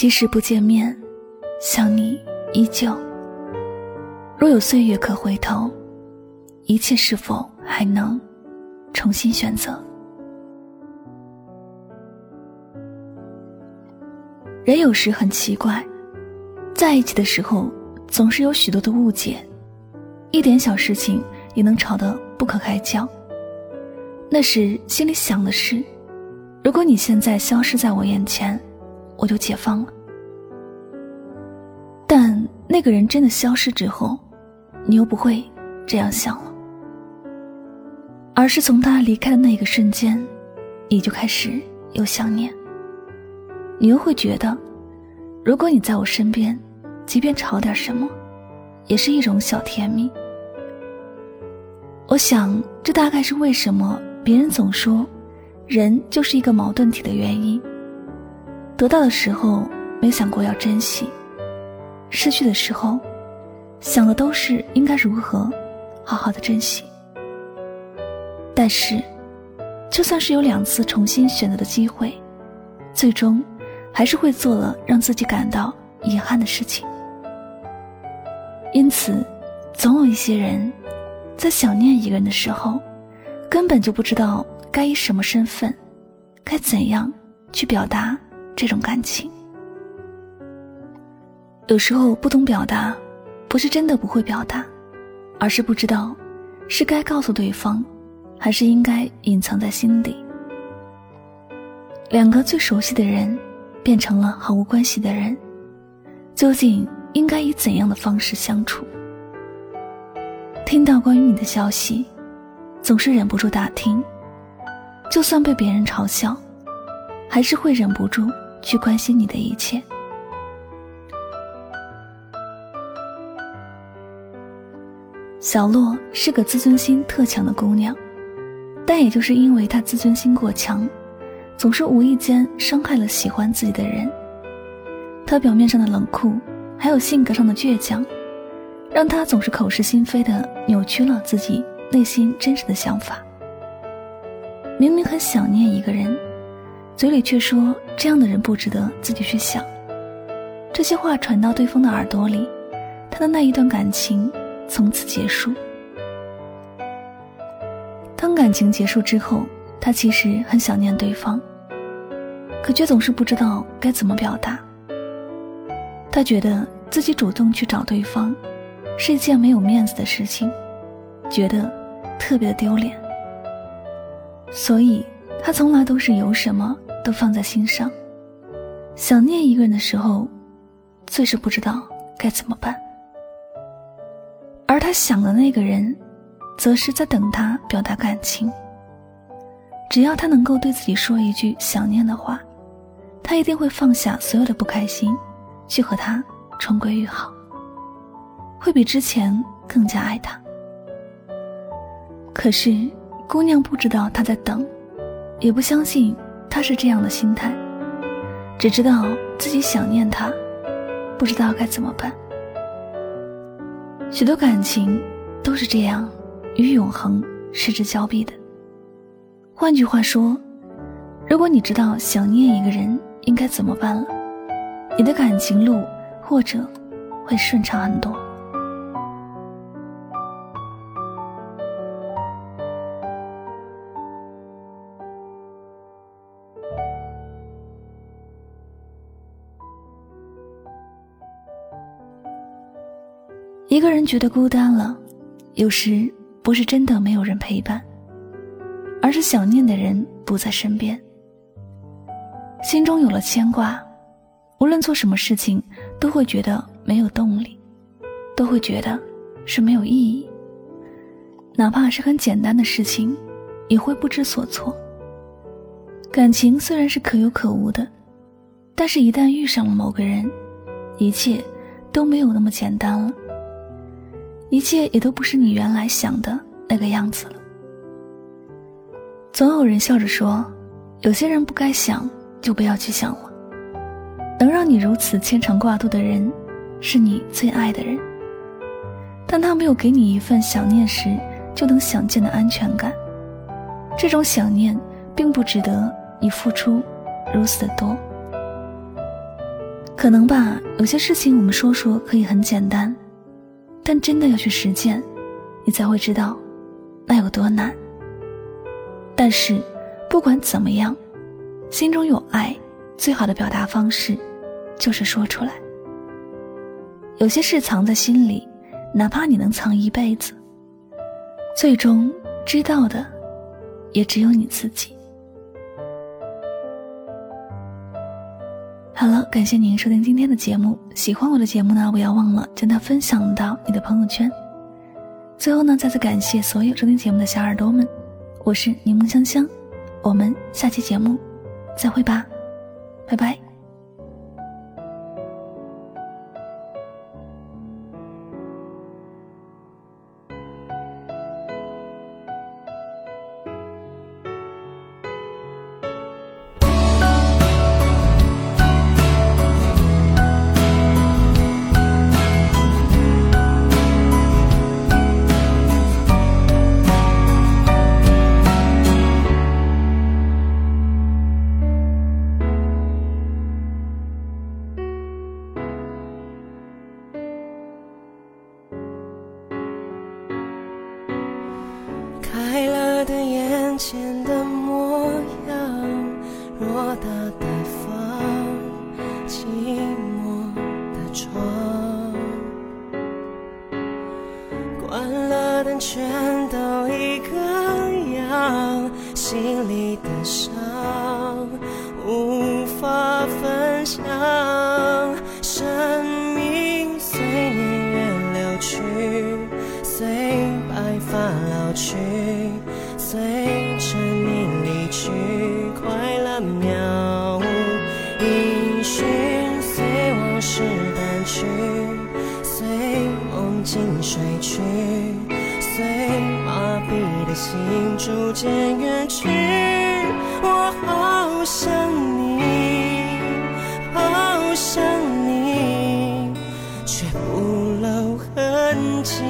即使不见面，想你依旧。若有岁月可回头，一切是否还能重新选择？人有时很奇怪，在一起的时候总是有许多的误解，一点小事情也能吵得不可开交。那时心里想的是，如果你现在消失在我眼前。我就解放了，那个人真的消失之后，你又不会这样想了，而是从他离开的那个瞬间，你就开始有想念。你又会觉得，如果你在我身边，即便吵点什么，也是一种小甜蜜。我想，这大概是为什么别人总说，人就是一个矛盾体的原因。得到的时候没想过要珍惜，失去的时候，想的都是应该如何好好的珍惜。但是，就算是有两次重新选择的机会，最终还是会做了让自己感到遗憾的事情。因此，总有一些人，在想念一个人的时候，根本就不知道该以什么身份，该怎样去表达。这种感情，有时候不懂表达，不是真的不会表达，而是不知道是该告诉对方，还是应该隐藏在心底。两个最熟悉的人，变成了毫无关系的人，究竟应该以怎样的方式相处？听到关于你的消息，总是忍不住打听，就算被别人嘲笑。还是会忍不住去关心你的一切。小洛是个自尊心特强的姑娘，但也就是因为她自尊心过强，总是无意间伤害了喜欢自己的人。她表面上的冷酷，还有性格上的倔强，让她总是口是心非的扭曲了自己内心真实的想法。明明很想念一个人。嘴里却说这样的人不值得自己去想。这些话传到对方的耳朵里，他的那一段感情从此结束。当感情结束之后，他其实很想念对方，可却总是不知道该怎么表达。他觉得自己主动去找对方，是一件没有面子的事情，觉得特别的丢脸。所以，他从来都是有什么。都放在心上。想念一个人的时候，最是不知道该怎么办。他想的那个人，则是在等他表达感情。只要他能够对自己说一句想念的话，他一定会放下所有的不开心，去和他重归于好，会比之前更加爱他。可是，姑娘不知道他在等，也不相信。他是这样的心态，只知道自己想念他，不知道该怎么办。许多感情都是这样，与永恒失之交臂的。换句话说，如果你知道想念一个人应该怎么办了，你的感情路或者会顺畅很多。人觉得孤单了，有时不是真的没有人陪伴，而是想念的人不在身边。心中有了牵挂，无论做什么事情都会觉得没有动力，都会觉得是没有意义。哪怕是很简单的事情，也会不知所措。感情虽然是可有可无的，但是一旦遇上了某个人，一切都没有那么简单了。一切也都不是你原来想的那个样子了。总有人笑着说：“有些人不该想，就不要去想了。”能让你如此牵肠挂肚的人，是你最爱的人。但他没有给你一份想念时就能想见的安全感，这种想念并不值得你付出如此的多。可能吧，有些事情我们说说可以很简单，但真的要去实践，你才会知道那有多难。但是不管怎么样，心中有爱，最好的表达方式就是说出来。有些事藏在心里，哪怕你能藏一辈子，最终知道的也只有你自己。好了，感谢您收听今天的节目。喜欢我的节目呢，不要忘了将它分享到你的朋友圈。最后呢，再次感谢所有收听节目的小耳朵们，我是柠檬香香，我们下期节目再会吧，拜拜。关了灯全都一个样，心里的伤无法分享，生命随年月流去，随白发老去。随着你离去，快乐渺去，随麻痹的心逐渐远去。我好想你，好想你，却不露痕迹。